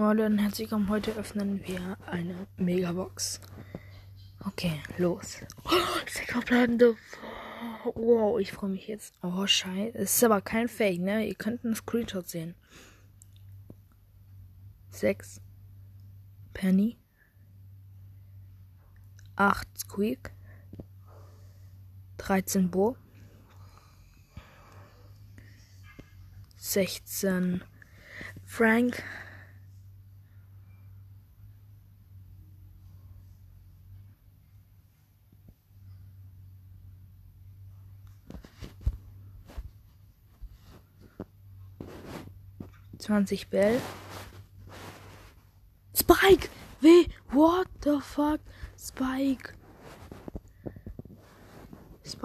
Hallo und herzlich willkommen. Heute öffnen wir eine Megabox. Okay, los. Oh, verbleibende. Wow, ich freue mich jetzt. Oh, scheiße. Es ist aber kein Fake, ne? Ihr könnt einen Screenshot sehen. 6 Penny. 8 Squeak. 13 Bo. 16 Frank. 20 Bell. Spike! Weh! What the fuck? Spike! Spike.